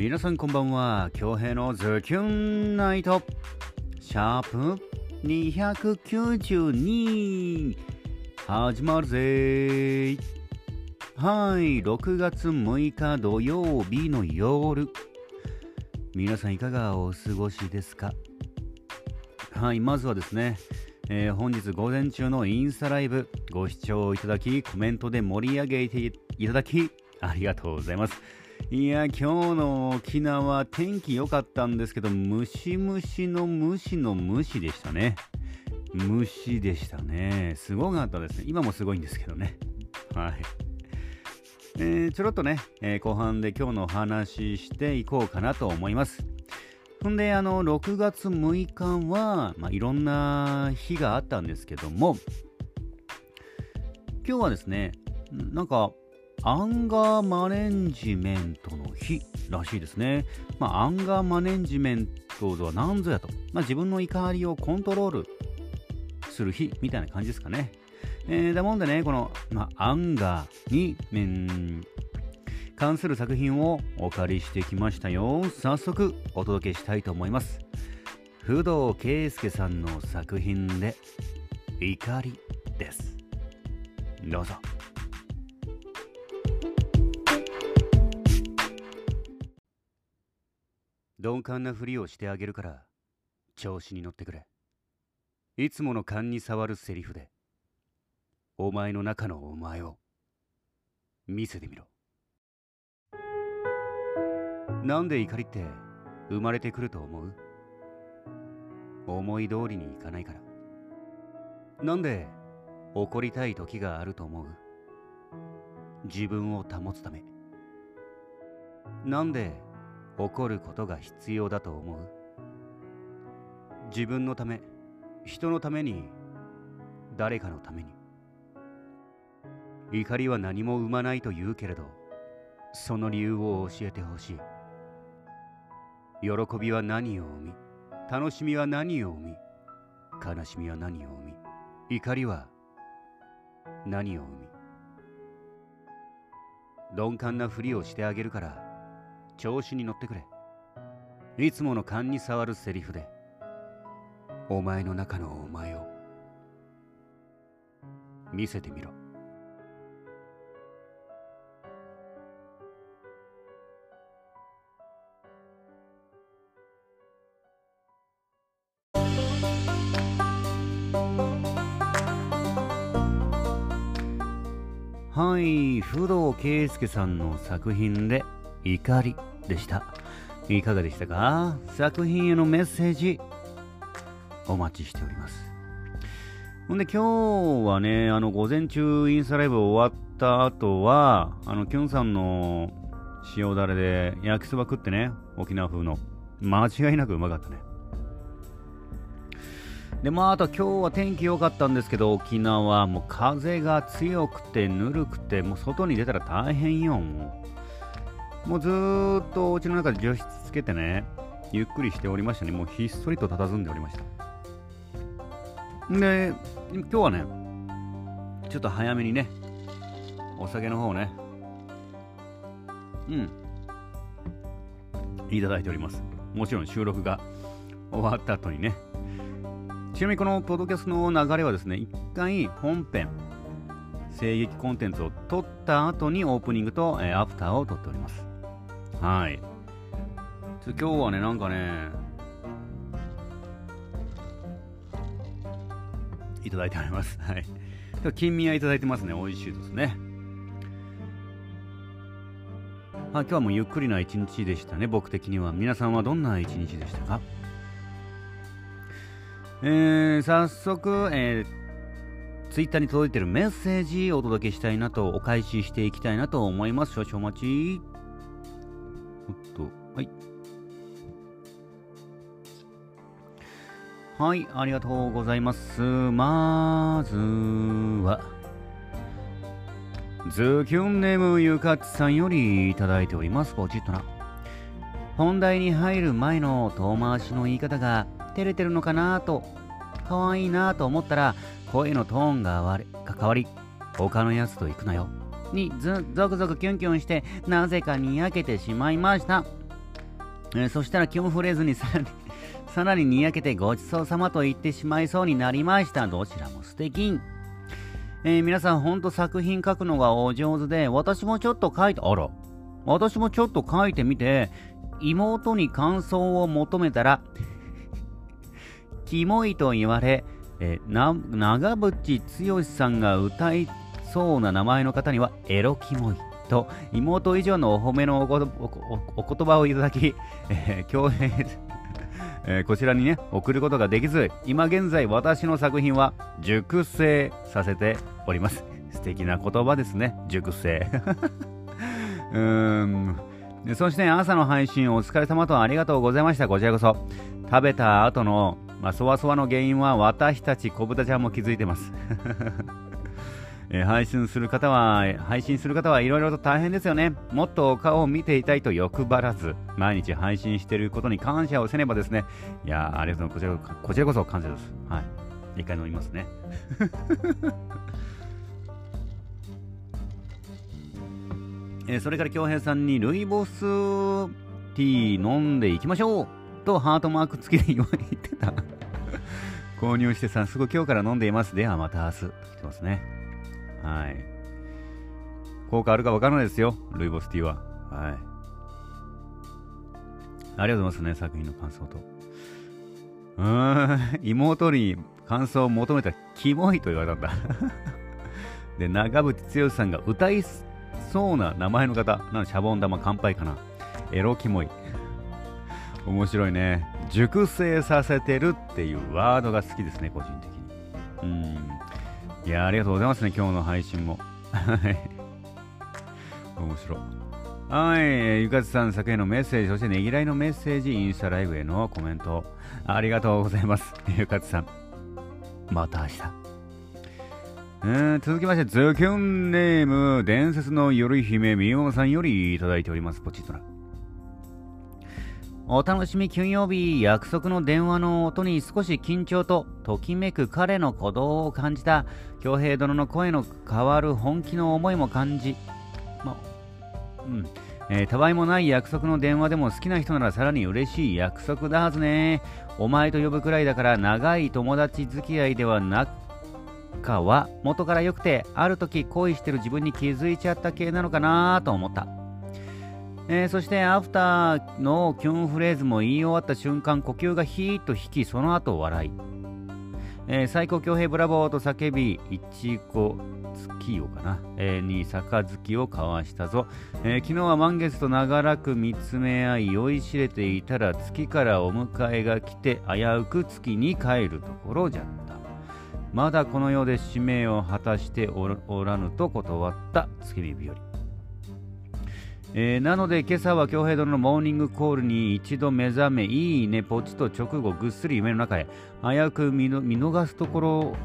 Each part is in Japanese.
皆さんこんばんは。京平のズキュンナイト。シャープ292始まるぜ。はい。6月6日土曜日の夜。皆さんいかがお過ごしですか？はい。まずはですねえー、本日午前中のインスタライブ。ご視聴いただきコメントで盛り上げていただきありがとうございます。いや今日の沖縄天気良かったんですけどムシムシのムシのムシでしたね。虫でしたね。すごかったですね。今もすごいんですけどね。はい。えー、ちょろっとね、えー、後半で今日のお話ししていこうかなと思います。ほんで、あの、6月6日は、まあ、いろんな日があったんですけども、今日はですね、なんか、アンガーマネンジメントの日らしいですね。まあ、アンガーマネンジメントとは何ぞやと。まあ、自分の怒りをコントロールする日みたいな感じですかね。えー、だもんでね、この、まあ、アンガーに、ん関する作品をお借りしてきましたよ早速お届けしたいと思います不動圭介さんの作品で怒りですどうぞ鈍感なふりをしてあげるから調子に乗ってくれ。いつもの勘に触るセリフでお前の中のお前を見せてみろ。なんで怒りって生まれてくると思う？思い通りにいかないから。なんで怒りたい時があると思う？自分を保つため。なんで怒ることが必要だと思う？自分のため人のために誰かのために。怒りは何も生まないと言うけれどその理由を教えてほしい。喜びは何を生み楽しみは何を生み悲しみは何を生み怒りは何を生み。鈍感なふりをしてあげるから調子に乗ってくれ。いつもの勘に触るセリフで。お前の中のお前を。見せてみろ。はい不動圭介さんの作品で「怒り」でした。いかがでしたか？作品へのメッセージお待ちしております。ほんで今日はねあの午前中インスタライブ終わった後はあのキュンさんの塩だれで焼きそば食ってね沖縄風の間違いなくうまかったね。でまあ、あと今日は天気良かったんですけど、沖縄は、もう風が強くてぬるくて、もう外に出たら大変よ、もう。もうずーっとお家の中で除湿つけてね、ゆっくりしておりましたね。もうひっそりと佇んでおりました。で、今日はね、ちょっと早めにね、お酒の方ね、うん、いただいております。もちろん収録が終わった後にね、ちなみにこのポッドキャストの流れはですね、一回本編、声劇コンテンツを撮った後にオープニングと、えー、アフターを撮っております。はい。今日はね、なんかね、いただいております。はい。金味はいただいてますね。美味しいですね。あ今日はもうゆっくりな一日でしたね、僕的には。皆さんはどんな一日でしたか？えー、早速、えー、ツイッターに届いてるメッセージをお届けしたいなと、お返ししていきたいなと思います。少々お待ち。と、はい。はい、ありがとうございます。まずは、ズキュンネームゆかつさんよりいただいております。ポチッとな。本題に入る前の遠回しの言い方が照れてるのかなと、可愛いなと思ったら、声のトーンが変わり、他のやつと行くなよ。にず、ゾクゾクキュンキュンして、なぜかにやけてしまいました。えー、そしたらキュンフレーズにさらに さらににやけてごちそうさまと言ってしまいそうになりました。どちらも素敵。えー、皆さんほんと作品書くのがお上手で、私もちょっと書いて、あら、私もちょっと書いてみて、妹に感想を求めたら、キモいと言われ、え、な長渕剛さんが歌いそうな名前の方にはエロキモいと妹以上のお褒めのお言葉をいただき、えー、恭平えー、こちらにね送ることができず今現在私の作品は熟成させております。素敵な言葉ですね熟成。うーん。そして朝の配信お疲れ様とありがとうございました。こちらこそ。食べた後のまあ、そわそわの原因は私たち小豚ちゃんも気づいてます。え配信する方は、配信する方はいろいろと大変ですよね。もっと顔を見ていたいと欲張らず、毎日配信していることに感謝をせねばですね。いやありがとうございます。こちらこちらこそ感謝です。はい。一回飲みますね。えー、それから京平さんにルイボスティー飲んでいきましょうとハートマーク付きで言ってた購入して早速今日から飲んでいます。ではまた明日。と来てますね。はい。効果あるか分からないですよ。ルイボスティーは。はい。ありがとうございますね、作品の感想と。うーん、妹に感想を求めたらキモいと言われたんだ で、長渕剛さんが歌いそうな名前の方、なんシャボン玉乾杯かな。エロキモい。面白いね。熟成させてるっていうワードが好きですね、個人的に。うん。いやありがとうございますね、今日の配信も。はい。面白い。はい、ゆかつさん、作へのメッセージ、そしてねぎらいのメッセージ、インスタライブへのコメント、ありがとうございます。ゆかつさん、また明日。えー、続きまして、ズキュンネーム、伝説の夜姫みおさんよりいただいております。ポチッとな。お楽しみ金曜日、約束の電話の音に少し緊張とときめく彼の鼓動を感じた、京平殿の声の変わる本気の思いも感じ、ま、うん、えー、たわいもない約束の電話でも好きな人ならさらに嬉しい。約束だはずね。お前と呼ぶくらいだから長い友達付き合いではなかは元から良くて、ある時恋してる自分に気づいちゃった系なのかなと思った。えー、そしてアフターのキュンフレーズも言い終わった瞬間呼吸がヒーッと引きその後笑い、えー、最高強兵ブラボーと叫びいちご月夜かな、えー、に杯を交わしたぞ、えー、昨日は満月と長らく見つめ合い酔いしれていたら月からお迎えが来て危うく月に帰るところじゃった。まだこの世で使命を果たしておらぬと断った月見日和。えー、なので今朝は京平殿のモーニングコールに一度目覚めいいねポチと直後ぐっすり夢の中へ危うく見逃すところ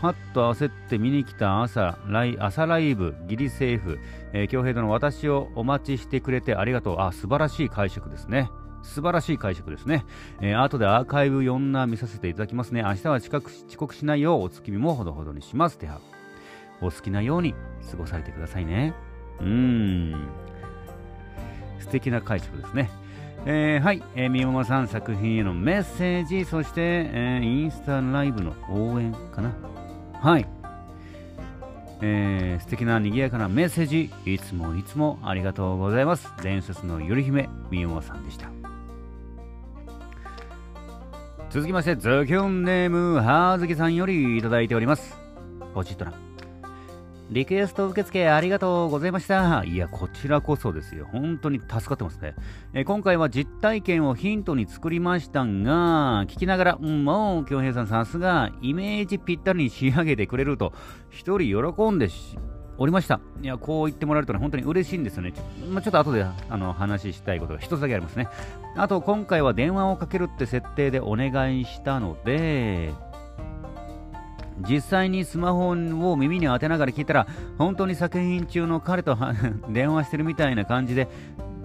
はっと焦って見に来た朝ライ朝ライブギリセーフ、えー、京平殿私をお待ちしてくれてありがとうあ素晴らしい解釈ですね素晴らしい解釈ですね。えー、後でアーカイブ4な見させていただきますね。明日は遅刻しないようお月見もほどほどにします。ては。お好きなように過ごされてくださいね。うーん。素敵な解釈ですね。えー、はい、えー、みももさん作品へのメッセージ、そして、えー、インスタライブの応援かな。はい。えー、素敵な賑やかなメッセージ、いつもいつもありがとうございます。伝説のゆり姫、みももさんでした。続きまして、ズキュンネーム、はずきさんよりいただいております。ポチッとな。リクエスト受付ありがとうございました。いや、こちらこそですよ。本当に助かってますね。え今回は実体験をヒントに作りましたが、聞きながら、うん、もう、京平さんさすが、イメージぴったりに仕上げてくれると、一人喜んでおりました。いや、こう言ってもらえるとね、本当に嬉しいんですよね。ちょ,、まあ、ちょっと後であの話したいことが一つだけありますね。あと、今回は電話をかけるって設定でお願いしたので、実際にスマホを耳に当てながら聞いたら本当に作品中の彼と 電話してるみたいな感じで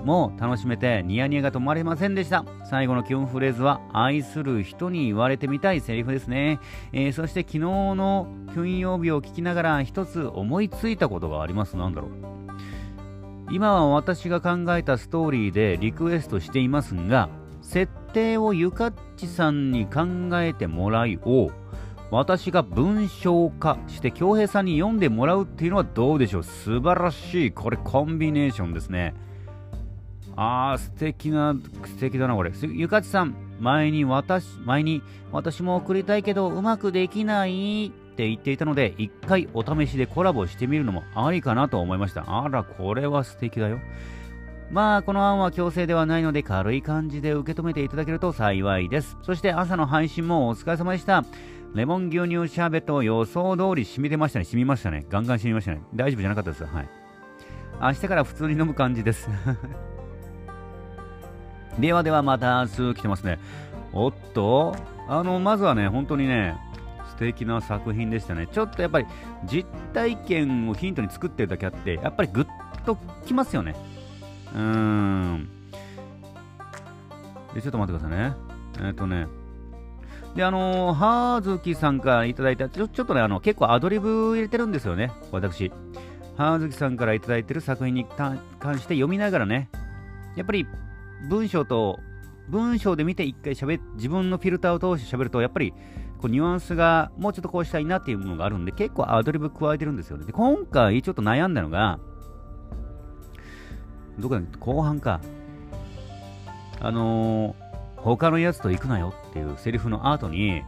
もう楽しめてニヤニヤが止まりませんでした。最後のキュンフレーズは愛する人に言われてみたいセリフですね、えー、そして昨日の金曜日を聞きながら一つ思いついたことがあります。なんだろう。今は私が考えたストーリーでリクエストしていますが、設定をゆかっちさんに考えてもらいを、私が文章化して京平さんに読んでもらうっていうのはどうでしょう？素晴らしい。これコンビネーションですね。あー、素敵な、素敵だな、これ。ゆかちさん、前に私、前に私も送りたいけどうまくできないって言っていたので、一回お試しでコラボしてみるのもありかなと思いました。あら、これは素敵だよ。まあ、この案は強制ではないので軽い感じで受け止めていただけると幸いです。そして朝の配信もお疲れ様でした。レモン牛乳シャーベット予想通り染みてましたね。染みましたね。ガンガン染みましたね。大丈夫じゃなかったです。はい。明日から普通に飲む感じです。ではではまた明日来てますね。おっと、あの、まずはね、本当にね、素敵な作品でしたね。ちょっとやっぱり実体験をヒントに作ってるだけあって、やっぱりグッときますよね。うーん。で、ちょっと待ってくださいね。えっ、ー、とね。で、あのー、はずきさんからいただいた、ちょちょっとね、あの、結構アドリブ入れてるんですよね、私。はずきさんからいただいてる作品に関して読みながらね、やっぱり文章と、文章で見て一回喋自分のフィルターを通して喋ると、やっぱり、こうニュアンスがもうちょっとこうしたいなっていうものがあるんで、結構アドリブ加えてるんですよね。で、今回ちょっと悩んだのが、どこだ後半か。あのー、他のやつと行くなよっていうセリフの後に、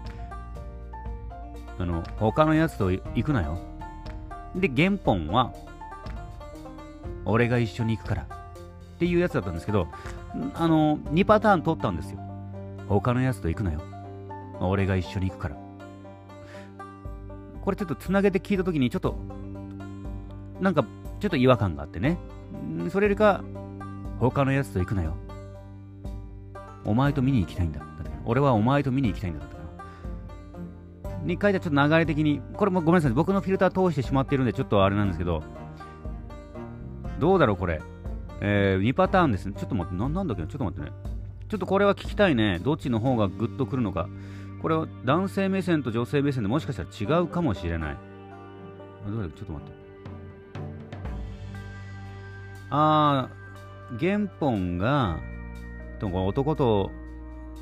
あの、他のやつと行くなよ。で、原本は、俺が一緒に行くからっていうやつだったんですけど、あの、2パターン取ったんですよ。他のやつと行くなよ。俺が一緒に行くから。これちょっとつなげて聞いたときに、ちょっと、なんか、ちょっと違和感があってね。それよりか、他のやつと行くなよ。お前と見に行きたいんだ。だ俺はお前と見に行きたいんだ。だったに書いたちょっと流れ的に、これもごめんなさい。僕のフィルター通してしまっているんで、ちょっとあれなんですけど、どうだろう、これ。えー、2パターンですね。ちょっと待って、ななんだっけちょっと待ってね。ちょっとこれは聞きたいね。どっちの方がグッとくるのか。これは男性目線と女性目線でもしかしたら違うかもしれない。どうだちょっと待って。あー、原本が、男と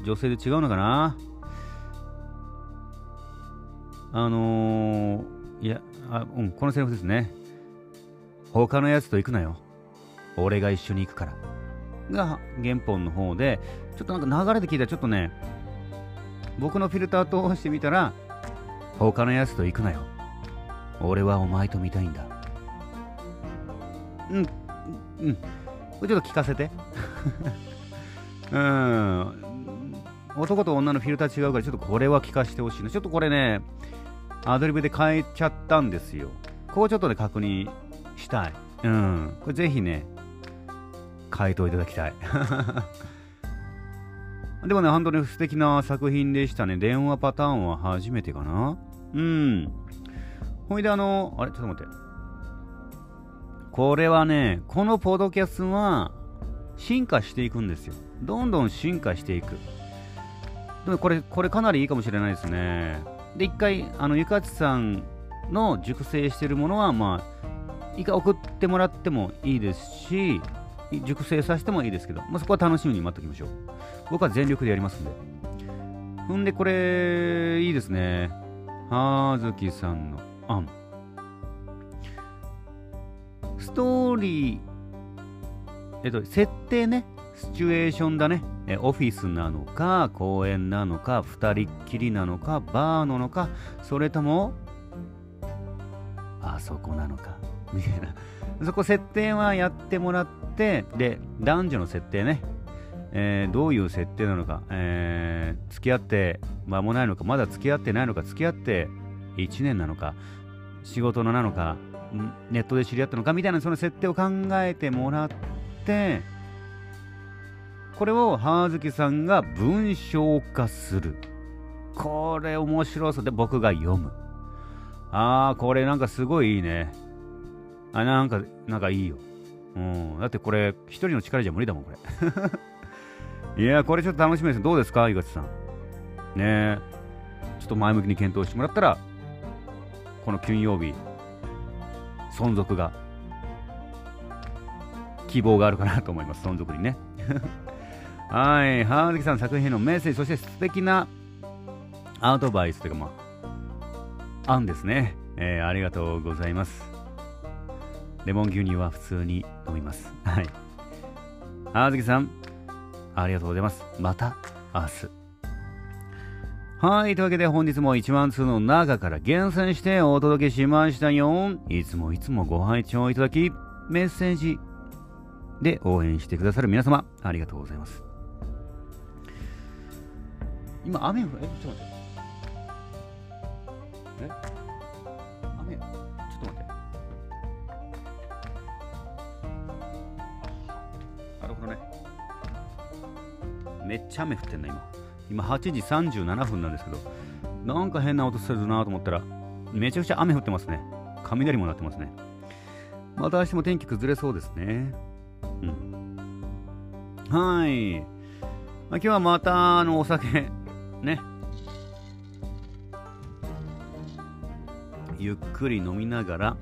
女性で違うのかな？あのー、いや、あ、うん、このセリフですね。他のやつと行くなよ。俺が一緒に行くから。が原本の方で、ちょっとなんか流れで聞いたらちょっとね、僕のフィルター通してみたら、他のやつと行くなよ。俺はお前と見たいんだ。うん、うん。これちょっと聞かせて。うん。男と女のフィルター違うから、ちょっとこれは聞かせてほしいな。ちょっとこれね、アドリブで変えちゃったんですよ。ここちょっとね、確認したい。うん。これぜひね、回答いただきたい。でもね、本当に素敵な作品でしたね。電話パターンは初めてかなうん。ほいであの、あれ？ちょっと待って。これはね、このポッドキャストは進化していくんですよ。どんどん進化していく。でもこれ、これかなりいいかもしれないですね。で、一回、あの、ゆかちさんの熟成してるものは、まあ、一回送ってもらってもいいですし、熟成させてもいいですけど、まあ、そこは楽しみに待っておきましょう。僕は全力でやりますんで。ほんで、これ、いいですね。はずきさんの案。ストーリー、えっと、設定ね。シチュエーションだね。えオフィスなのか、公園なのか、二人っきりなのか、バーなのか、それとも、あそこなのか、みたいな。そこ設定はやってもらって、で、男女の設定ね。えー、どういう設定なのか、えー、付き合って間もないのか、まだ付き合ってないのか、付き合って1年なのか、仕事のなのか、ネットで知り合ったのかみたいなその設定を考えてもらって、てこれを葉月さんが文章化する。これ面白そうで僕が読む。あー、これなんかすごいいいね。あ、なんか、なんかいいよ。うん。だってこれ、一人の力じゃ無理だもん、これ。いや、これちょっと楽しみです。どうですか、井口さん。ねえ。ちょっと前向きに検討してもらったら、この金曜日、存続が希望があるかなと思います、存続にね。はい、はずきさん作品へのメッセージ、そして素敵なアドバイスというか、まあ、案ですね。えー、ありがとうございます。レモン牛乳は普通に飲みます。はい。はずきさん、ありがとうございます。また明日。はい。というわけで本日も1万通の中から厳選してお届けしましたよ。いつもいつもご拝聴いただき、メッセージで応援してくださる皆様、ありがとうございます。今、雨降る、え、ちょっと待って。え？雨、ちょっと待って。なるほどね。めっちゃ雨降ってんな、今。今8時37分なんですけど、なんか変な音するなと思ったら、めちゃくちゃ雨降ってますね。雷も鳴ってますね。また明日も天気崩れそうですね。うん。はい。まあ、今日はまた、あの、お酒、ね。ゆっくり飲みながら、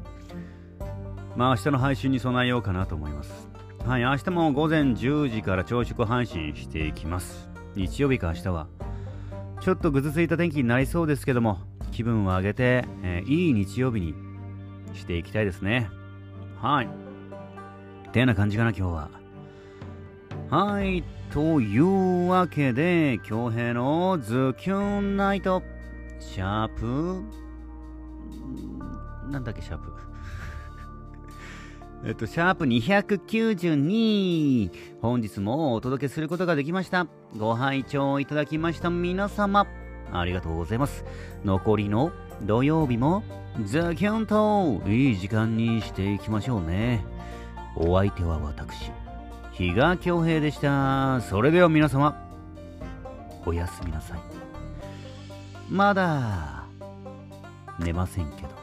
まあ明日の配信に備えようかなと思います。はい、明日も午前10時から朝食配信していきます。日曜日か明日は、ちょっとぐずついた天気になりそうですけども、気分を上げて、えー、いい日曜日にしていきたいですね。はい。てな感じかな、今日は。はい。というわけで、京平のズキュンナイト、シャープ、なんだっけ、シャープ。えっと、シャープ292。本日もお届けすることができました。ご拝聴いただきました皆様、ありがとうございます。残りの土曜日も、ザキャンといい時間にしていきましょうね。お相手は私、比嘉恭平でした。それでは皆様、おやすみなさい。まだ、寝ませんけど。